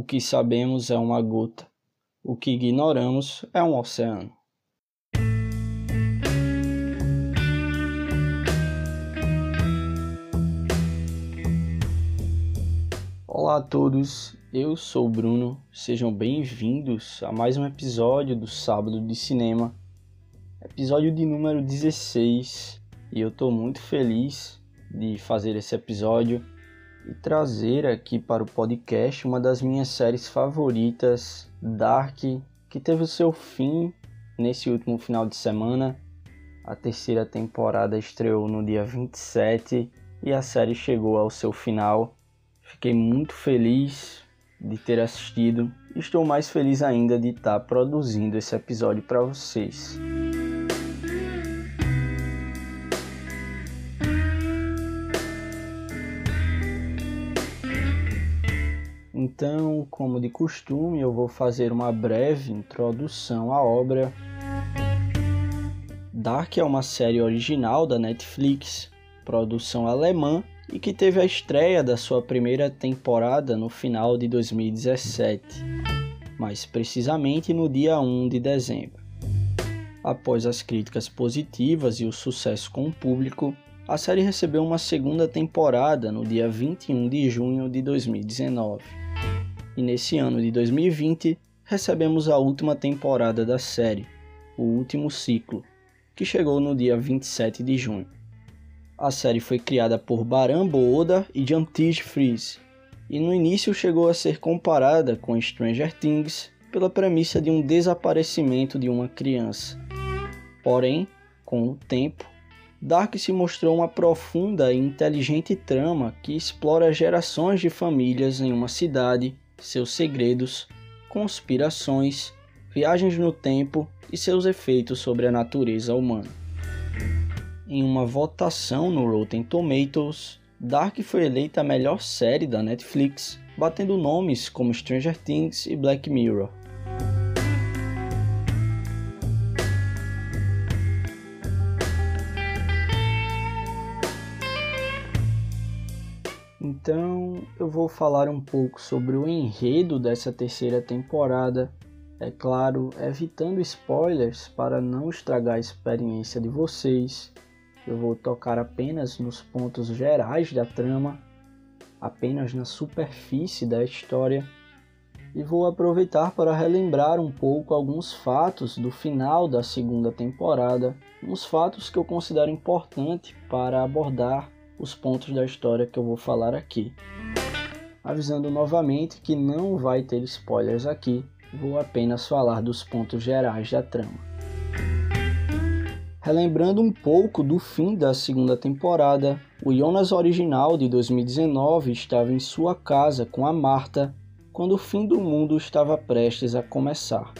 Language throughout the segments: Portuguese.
O que sabemos é uma gota. O que ignoramos é um oceano. Olá a todos, eu sou o Bruno, sejam bem-vindos a mais um episódio do Sábado de Cinema, episódio de número 16, e eu estou muito feliz de fazer esse episódio e trazer aqui para o podcast uma das minhas séries favoritas, Dark, que teve o seu fim nesse último final de semana. A terceira temporada estreou no dia 27 e a série chegou ao seu final Fiquei muito feliz de ter assistido estou mais feliz ainda de estar produzindo esse episódio para vocês. Então, como de costume, eu vou fazer uma breve introdução à obra. Dark é uma série original da Netflix, produção alemã e que teve a estreia da sua primeira temporada no final de 2017, mais precisamente no dia 1 de dezembro. Após as críticas positivas e o sucesso com o público, a série recebeu uma segunda temporada no dia 21 de junho de 2019. E nesse ano de 2020, recebemos a última temporada da série, o último ciclo, que chegou no dia 27 de junho. A série foi criada por Baran Oda e Jantij Freeze, e no início chegou a ser comparada com Stranger Things pela premissa de um desaparecimento de uma criança. Porém, com o tempo, Dark se mostrou uma profunda e inteligente trama que explora gerações de famílias em uma cidade, seus segredos, conspirações, viagens no tempo e seus efeitos sobre a natureza humana. Em uma votação no Rotten Tomatoes, Dark foi eleita a melhor série da Netflix, batendo nomes como Stranger Things e Black Mirror. Vou falar um pouco sobre o enredo dessa terceira temporada, é claro, evitando spoilers para não estragar a experiência de vocês eu vou tocar apenas nos pontos gerais da trama, apenas na superfície da história, e vou aproveitar para relembrar um pouco alguns fatos do final da segunda temporada, uns fatos que eu considero importante para abordar os pontos da história que eu vou falar aqui. Avisando novamente que não vai ter spoilers aqui, vou apenas falar dos pontos gerais da trama. Relembrando um pouco do fim da segunda temporada, o Jonas original de 2019 estava em sua casa com a Marta quando o fim do mundo estava prestes a começar.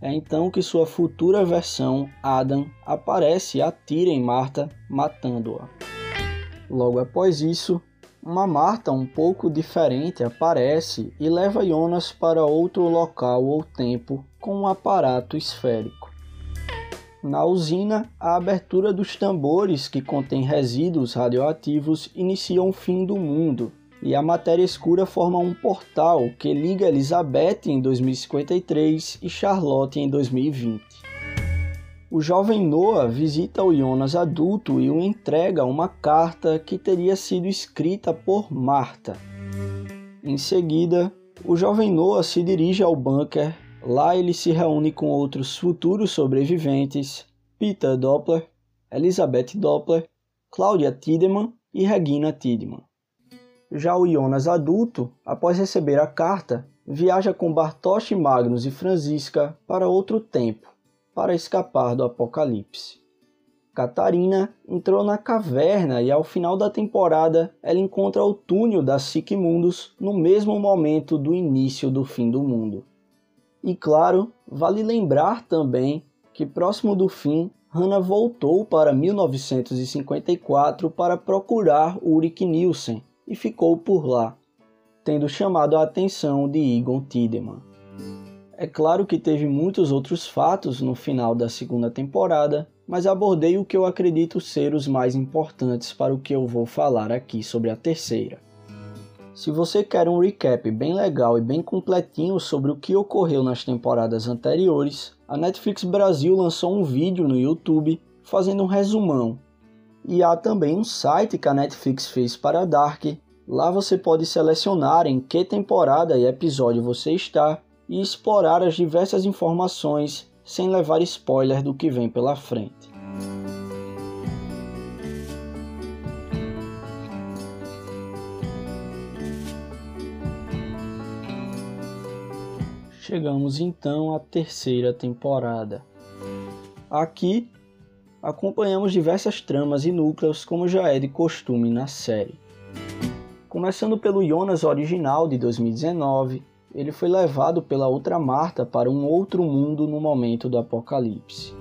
É então que sua futura versão, Adam, aparece e atira em Marta, matando-a. Logo após isso, uma Marta um pouco diferente aparece e leva Jonas para outro local ou tempo com um aparato esférico. Na usina, a abertura dos tambores que contêm resíduos radioativos inicia o fim do mundo, e a matéria escura forma um portal que liga Elizabeth em 2053 e Charlotte em 2020. O jovem Noah visita o Jonas adulto e o entrega uma carta que teria sido escrita por Marta. Em seguida, o jovem Noah se dirige ao bunker Lá ele se reúne com outros futuros sobreviventes, Peter Doppler, Elizabeth Doppler, Claudia Tiedemann e Regina Tiedemann. Já o Jonas adulto, após receber a carta, viaja com Bartosz Magnus e Franziska para outro tempo, para escapar do apocalipse. Catarina entrou na caverna e ao final da temporada ela encontra o túnel da Mundus no mesmo momento do início do fim do mundo. E claro, vale lembrar também que próximo do fim, Hannah voltou para 1954 para procurar Ulrich Nielsen e ficou por lá, tendo chamado a atenção de Egon Tiedemann. É claro que teve muitos outros fatos no final da segunda temporada, mas abordei o que eu acredito ser os mais importantes para o que eu vou falar aqui sobre a terceira. Se você quer um recap bem legal e bem completinho sobre o que ocorreu nas temporadas anteriores, a Netflix Brasil lançou um vídeo no YouTube fazendo um resumão. E há também um site que a Netflix fez para Dark. Lá você pode selecionar em que temporada e episódio você está e explorar as diversas informações sem levar spoiler do que vem pela frente. Chegamos então à terceira temporada. Aqui acompanhamos diversas tramas e núcleos, como já é de costume na série. Começando pelo Jonas original de 2019, ele foi levado pela outra Marta para um outro mundo no momento do apocalipse.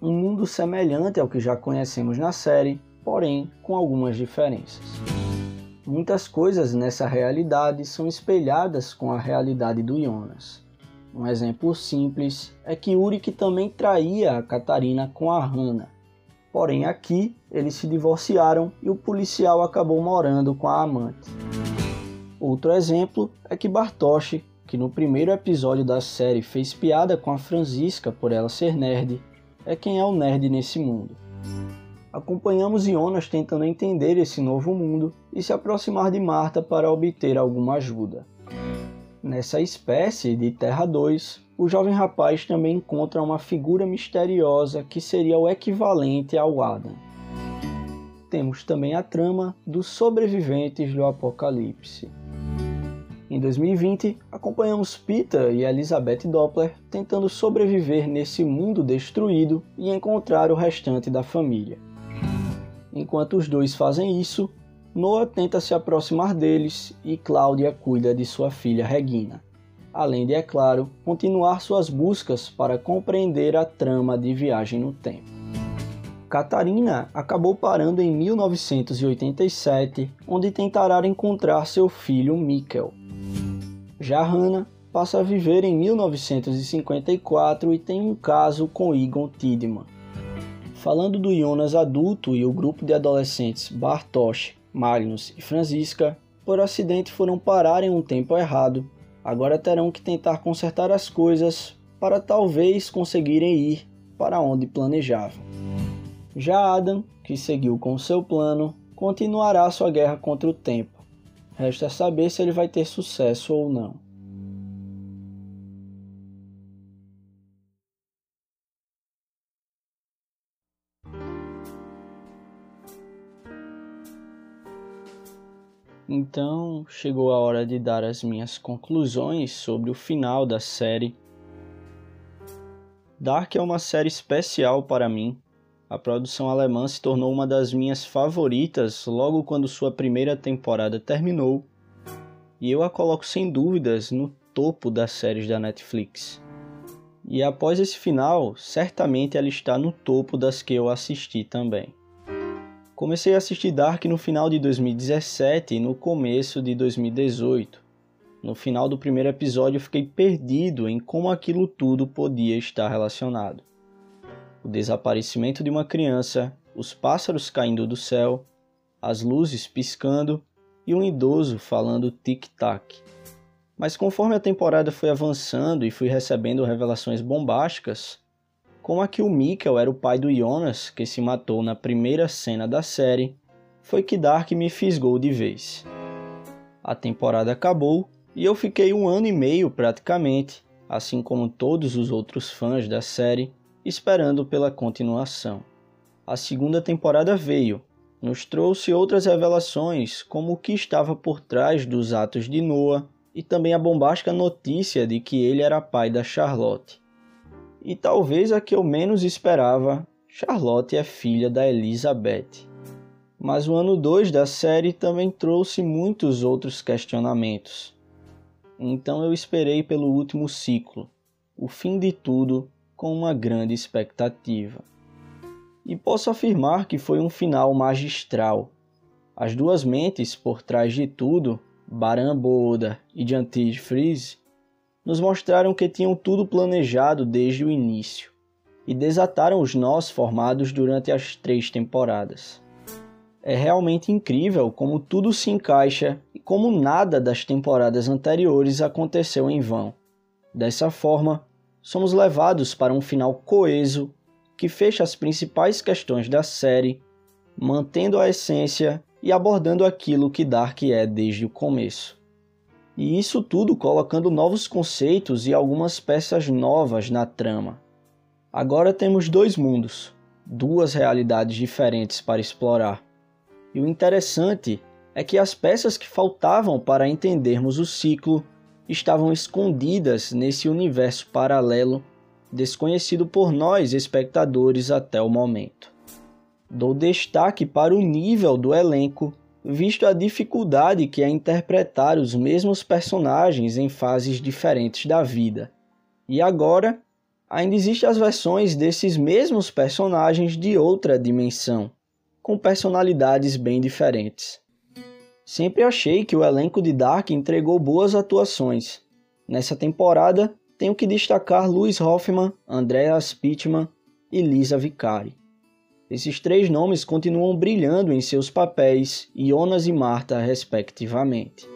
Um mundo semelhante ao que já conhecemos na série, porém com algumas diferenças. Muitas coisas nessa realidade são espelhadas com a realidade do Jonas. Um exemplo simples é que Uric também traía a Catarina com a Hannah. Porém aqui eles se divorciaram e o policial acabou morando com a amante. Outro exemplo é que Bartosz, que no primeiro episódio da série fez piada com a Franziska por ela ser nerd, é quem é o nerd nesse mundo acompanhamos Jonas tentando entender esse novo mundo e se aproximar de Marta para obter alguma ajuda. Nessa espécie de Terra 2, o jovem rapaz também encontra uma figura misteriosa que seria o equivalente ao Adam. Temos também a trama dos sobreviventes do apocalipse. Em 2020, acompanhamos Peter e Elizabeth Doppler tentando sobreviver nesse mundo destruído e encontrar o restante da família. Enquanto os dois fazem isso, Noah tenta se aproximar deles e Cláudia cuida de sua filha Regina, além de, é claro, continuar suas buscas para compreender a trama de Viagem no Tempo. Catarina acabou parando em 1987, onde tentará encontrar seu filho Mikkel. Já Hannah passa a viver em 1954 e tem um caso com Egon Tidman, Falando do Jonas adulto e o grupo de adolescentes Bartosz, Magnus e Franziska, por acidente foram parar em um tempo errado. Agora terão que tentar consertar as coisas para talvez conseguirem ir para onde planejavam. Já Adam, que seguiu com seu plano, continuará sua guerra contra o tempo. Resta saber se ele vai ter sucesso ou não. Então chegou a hora de dar as minhas conclusões sobre o final da série. Dark é uma série especial para mim. A produção alemã se tornou uma das minhas favoritas logo quando sua primeira temporada terminou, e eu a coloco sem dúvidas no topo das séries da Netflix. E após esse final, certamente ela está no topo das que eu assisti também. Comecei a assistir Dark no final de 2017 e no começo de 2018. No final do primeiro episódio, fiquei perdido em como aquilo tudo podia estar relacionado. O desaparecimento de uma criança, os pássaros caindo do céu, as luzes piscando e um idoso falando tic-tac. Mas conforme a temporada foi avançando e fui recebendo revelações bombásticas, como a que o Mikkel era o pai do Jonas, que se matou na primeira cena da série, foi que Dark me fisgou de vez. A temporada acabou e eu fiquei um ano e meio praticamente, assim como todos os outros fãs da série, esperando pela continuação. A segunda temporada veio, nos trouxe outras revelações, como o que estava por trás dos atos de Noah e também a bombástica notícia de que ele era pai da Charlotte. E talvez a que eu menos esperava, Charlotte é filha da Elizabeth. Mas o ano 2 da série também trouxe muitos outros questionamentos. Então eu esperei pelo último ciclo, o fim de tudo, com uma grande expectativa. E posso afirmar que foi um final magistral. As duas mentes por trás de tudo, Baran Boda e Jantige Freeze, nos mostraram que tinham tudo planejado desde o início e desataram os nós formados durante as três temporadas. É realmente incrível como tudo se encaixa e como nada das temporadas anteriores aconteceu em vão. Dessa forma, somos levados para um final coeso que fecha as principais questões da série, mantendo a essência e abordando aquilo que Dark é desde o começo. E isso tudo colocando novos conceitos e algumas peças novas na trama. Agora temos dois mundos, duas realidades diferentes para explorar. E o interessante é que as peças que faltavam para entendermos o ciclo estavam escondidas nesse universo paralelo desconhecido por nós espectadores até o momento. Dou destaque para o nível do elenco, visto a dificuldade que é interpretar os mesmos personagens em fases diferentes da vida. E agora, ainda existem as versões desses mesmos personagens de outra dimensão, com personalidades bem diferentes. Sempre achei que o elenco de Dark entregou boas atuações. Nessa temporada, tenho que destacar Louis Hoffman, Andreas Pittman e Lisa Vicari. Esses três nomes continuam brilhando em seus papéis, Jonas e Marta, respectivamente.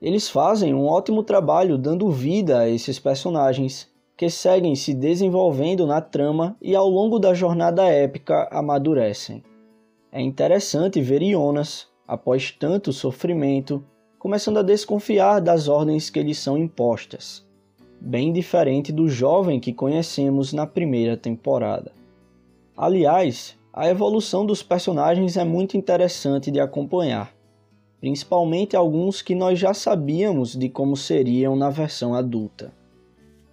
Eles fazem um ótimo trabalho dando vida a esses personagens, que seguem se desenvolvendo na trama e ao longo da jornada épica amadurecem. É interessante ver Jonas, após tanto sofrimento, começando a desconfiar das ordens que lhe são impostas, bem diferente do jovem que conhecemos na primeira temporada. Aliás, a evolução dos personagens é muito interessante de acompanhar, principalmente alguns que nós já sabíamos de como seriam na versão adulta.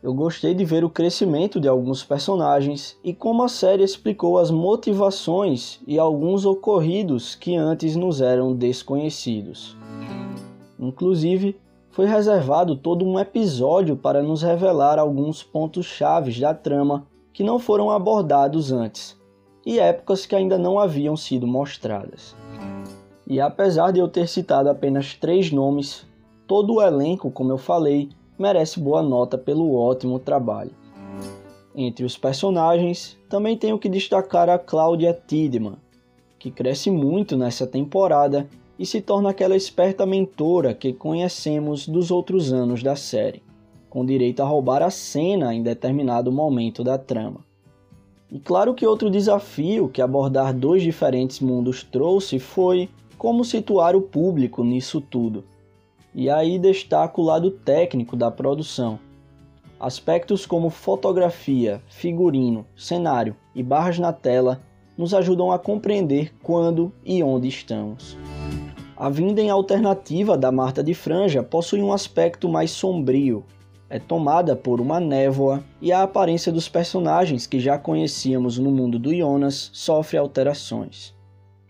Eu gostei de ver o crescimento de alguns personagens e como a série explicou as motivações e alguns ocorridos que antes nos eram desconhecidos. Inclusive, foi reservado todo um episódio para nos revelar alguns pontos chaves da trama que não foram abordados antes e épocas que ainda não haviam sido mostradas. E apesar de eu ter citado apenas três nomes, todo o elenco, como eu falei, merece boa nota pelo ótimo trabalho. Entre os personagens, também tenho que destacar a Claudia Tiedemann, que cresce muito nessa temporada e se torna aquela esperta mentora que conhecemos dos outros anos da série, com direito a roubar a cena em determinado momento da trama. E claro que outro desafio que abordar dois diferentes mundos trouxe foi como situar o público nisso tudo. E aí destaco o lado técnico da produção. Aspectos como fotografia, figurino, cenário e barras na tela nos ajudam a compreender quando e onde estamos. A vinda em alternativa da Marta de Franja possui um aspecto mais sombrio. É tomada por uma névoa e a aparência dos personagens que já conhecíamos no mundo do Jonas sofre alterações.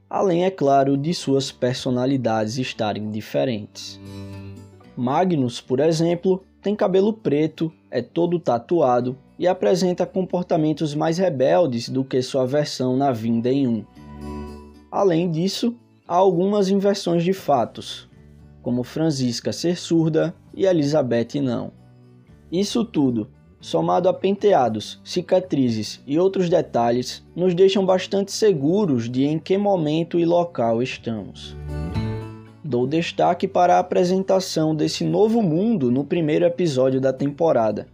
Além, é claro, de suas personalidades estarem diferentes. Magnus, por exemplo, tem cabelo preto, é todo tatuado e apresenta comportamentos mais rebeldes do que sua versão na Vinda em 1. Além disso, há algumas inversões de fatos, como Francisca ser surda e Elizabeth não. Isso tudo, somado a penteados, cicatrizes e outros detalhes, nos deixam bastante seguros de em que momento e local estamos. Dou destaque para a apresentação desse novo mundo no primeiro episódio da temporada,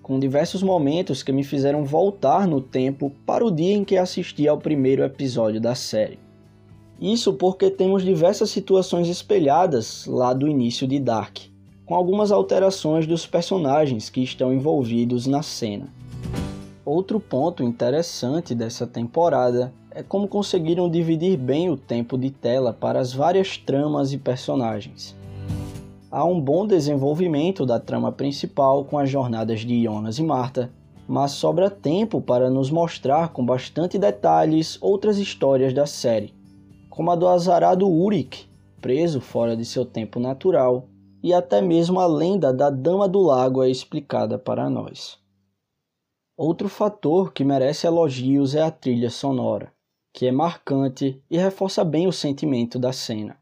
com diversos momentos que me fizeram voltar no tempo para o dia em que assisti ao primeiro episódio da série. Isso porque temos diversas situações espelhadas lá do início de Dark, com algumas alterações dos personagens que estão envolvidos na cena. Outro ponto interessante dessa temporada é como conseguiram dividir bem o tempo de tela para as várias tramas e personagens. Há um bom desenvolvimento da trama principal com as jornadas de Jonas e Marta, mas sobra tempo para nos mostrar com bastante detalhes outras histórias da série, como a do azarado Urik, preso fora de seu tempo natural, e até mesmo a lenda da Dama do Lago é explicada para nós. Outro fator que merece elogios é a trilha sonora que é marcante e reforça bem o sentimento da cena.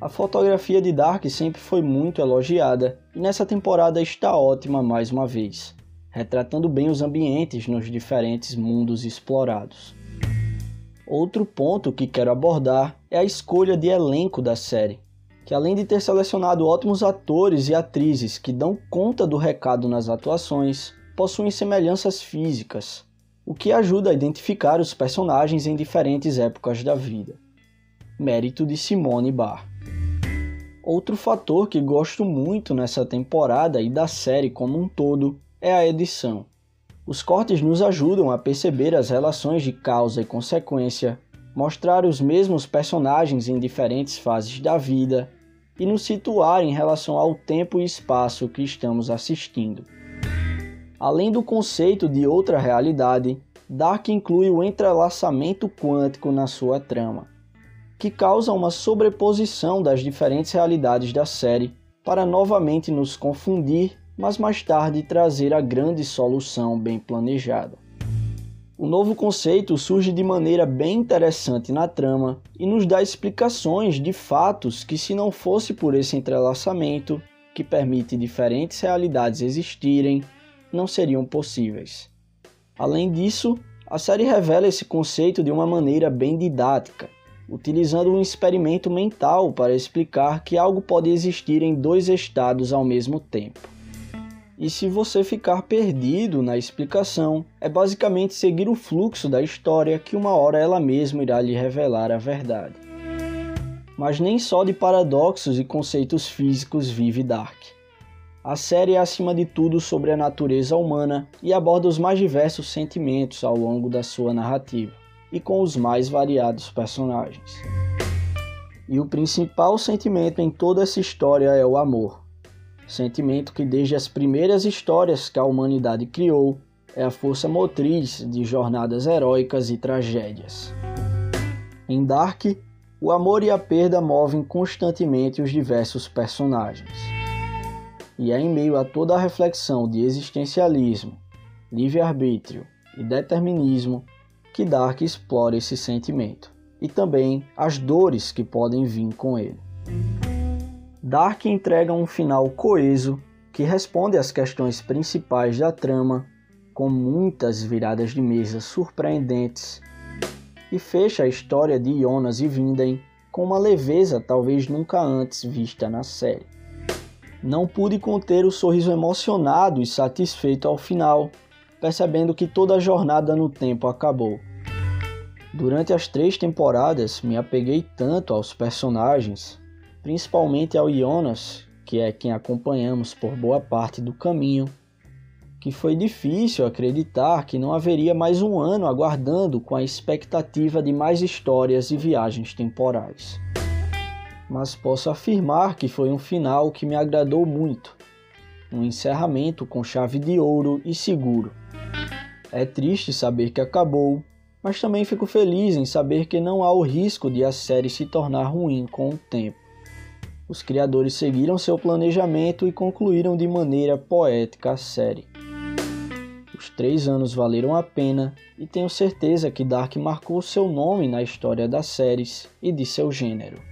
A fotografia de Dark sempre foi muito elogiada e nessa temporada está ótima mais uma vez, retratando bem os ambientes nos diferentes mundos explorados. Outro ponto que quero abordar é a escolha de elenco da série, que além de ter selecionado ótimos atores e atrizes que dão conta do recado nas atuações, possuem semelhanças físicas, o que ajuda a identificar os personagens em diferentes épocas da vida. Mérito de Simone Barr. Outro fator que gosto muito nessa temporada e da série como um todo é a edição. Os cortes nos ajudam a perceber as relações de causa e consequência, mostrar os mesmos personagens em diferentes fases da vida e nos situar em relação ao tempo e espaço que estamos assistindo. Além do conceito de outra realidade, Dark inclui o entrelaçamento quântico na sua trama, que causa uma sobreposição das diferentes realidades da série para novamente nos confundir mas mais tarde trazer a grande solução bem planejada. O novo conceito surge de maneira bem interessante na trama e nos dá explicações de fatos que, se não fosse por esse entrelaçamento, que permite diferentes realidades existirem, não seriam possíveis. Além disso, a série revela esse conceito de uma maneira bem didática, utilizando um experimento mental para explicar que algo pode existir em dois estados ao mesmo tempo. E se você ficar perdido na explicação, é basicamente seguir o fluxo da história que uma hora ela mesma irá lhe revelar a verdade. Mas nem só de paradoxos e conceitos físicos vive Dark. A série é acima de tudo sobre a natureza humana e aborda os mais diversos sentimentos ao longo da sua narrativa, e com os mais variados personagens. E o principal sentimento em toda essa história é o amor sentimento que desde as primeiras histórias que a humanidade criou é a força motriz de jornadas heróicas e tragédias. Em Dark, o amor e a perda movem constantemente os diversos personagens. E é em meio a toda a reflexão de existencialismo, livre-arbítrio e determinismo que Dark explora esse sentimento e também as dores que podem vir com ele. Dark entrega um final coeso que responde às questões principais da trama, com muitas viradas de mesa surpreendentes, e fecha a história de Jonas e Vinden com uma leveza talvez nunca antes vista na série. Não pude conter o sorriso emocionado e satisfeito ao final, percebendo que toda a jornada no tempo acabou. Durante as três temporadas, me apeguei tanto aos personagens, principalmente ao Jonas, que é quem acompanhamos por boa parte do caminho, que foi difícil acreditar que não haveria mais um ano aguardando com a expectativa de mais histórias e viagens temporais. Mas posso afirmar que foi um final que me agradou muito, um encerramento com chave de ouro e seguro. É triste saber que acabou, mas também fico feliz em saber que não há o risco de a série se tornar ruim com o tempo os criadores seguiram seu planejamento e concluíram de maneira poética a série. Os três anos valeram a pena e tenho certeza que Dark marcou seu nome na história das séries e de seu gênero.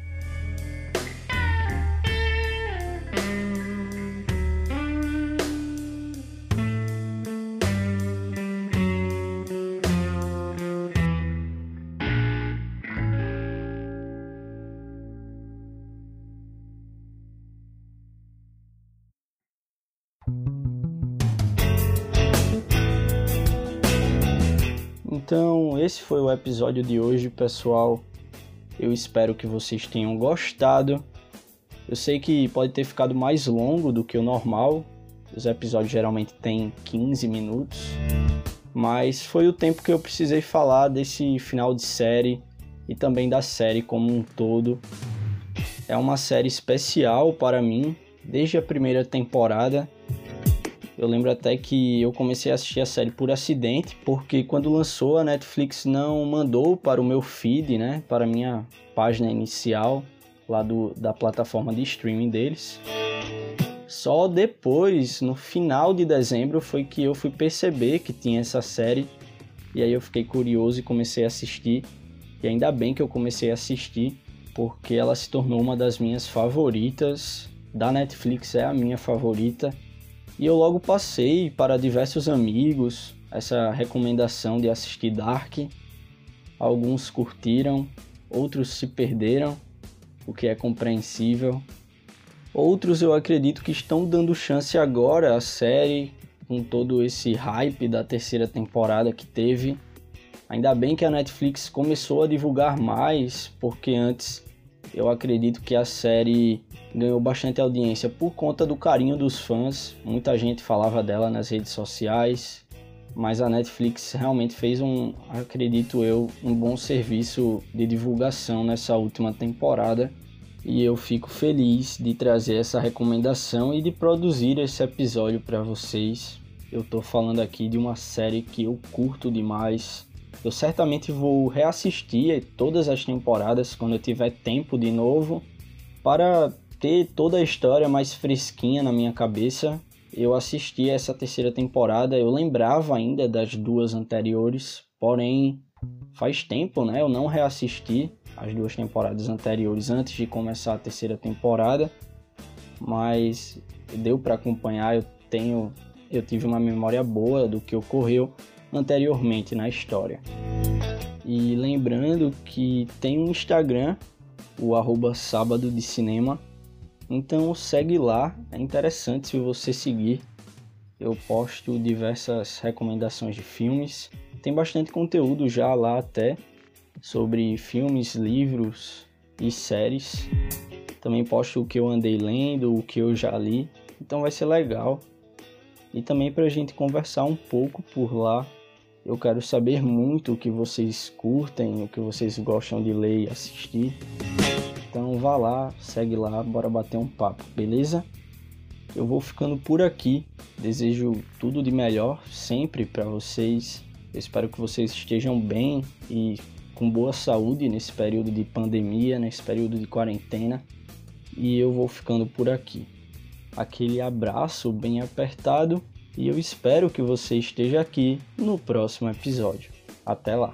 Esse foi o episódio de hoje, pessoal. Eu espero que vocês tenham gostado. Eu sei que pode ter ficado mais longo do que o normal. Os episódios geralmente têm 15 minutos. Mas foi o tempo que eu precisei falar desse final de série e também da série como um todo. É uma série especial para mim, desde a primeira temporada. Eu lembro até que eu comecei a assistir a série por acidente, porque quando lançou a Netflix não mandou para o meu feed, né, para a minha página inicial lá do, da plataforma de streaming deles. Só depois, no final de dezembro, foi que eu fui perceber que tinha essa série. E aí eu fiquei curioso e comecei a assistir. E ainda bem que eu comecei a assistir, porque ela se tornou uma das minhas favoritas. Da Netflix é a minha favorita. E eu logo passei para diversos amigos essa recomendação de assistir Dark. Alguns curtiram, outros se perderam, o que é compreensível. Outros eu acredito que estão dando chance agora à série, com todo esse hype da terceira temporada que teve. Ainda bem que a Netflix começou a divulgar mais, porque antes eu acredito que a série ganhou bastante audiência por conta do carinho dos fãs. Muita gente falava dela nas redes sociais, mas a Netflix realmente fez um, acredito eu, um bom serviço de divulgação nessa última temporada. E eu fico feliz de trazer essa recomendação e de produzir esse episódio para vocês. Eu tô falando aqui de uma série que eu curto demais, eu certamente vou reassistir todas as temporadas quando eu tiver tempo de novo para ter toda a história mais fresquinha na minha cabeça. Eu assisti essa terceira temporada, eu lembrava ainda das duas anteriores, porém faz tempo, né? Eu não reassisti as duas temporadas anteriores antes de começar a terceira temporada, mas deu para acompanhar, eu tenho eu tive uma memória boa do que ocorreu anteriormente na história. E lembrando que tem um Instagram, o arroba sábado de cinema, então segue lá, é interessante se você seguir. Eu posto diversas recomendações de filmes, tem bastante conteúdo já lá até sobre filmes, livros e séries. Também posto o que eu andei lendo, o que eu já li, então vai ser legal. E também para a gente conversar um pouco por lá eu quero saber muito o que vocês curtem, o que vocês gostam de ler e assistir. Então vá lá, segue lá, bora bater um papo, beleza? Eu vou ficando por aqui. Desejo tudo de melhor sempre para vocês. Eu espero que vocês estejam bem e com boa saúde nesse período de pandemia, nesse período de quarentena. E eu vou ficando por aqui. Aquele abraço bem apertado e eu espero que você esteja aqui no próximo episódio. Até lá!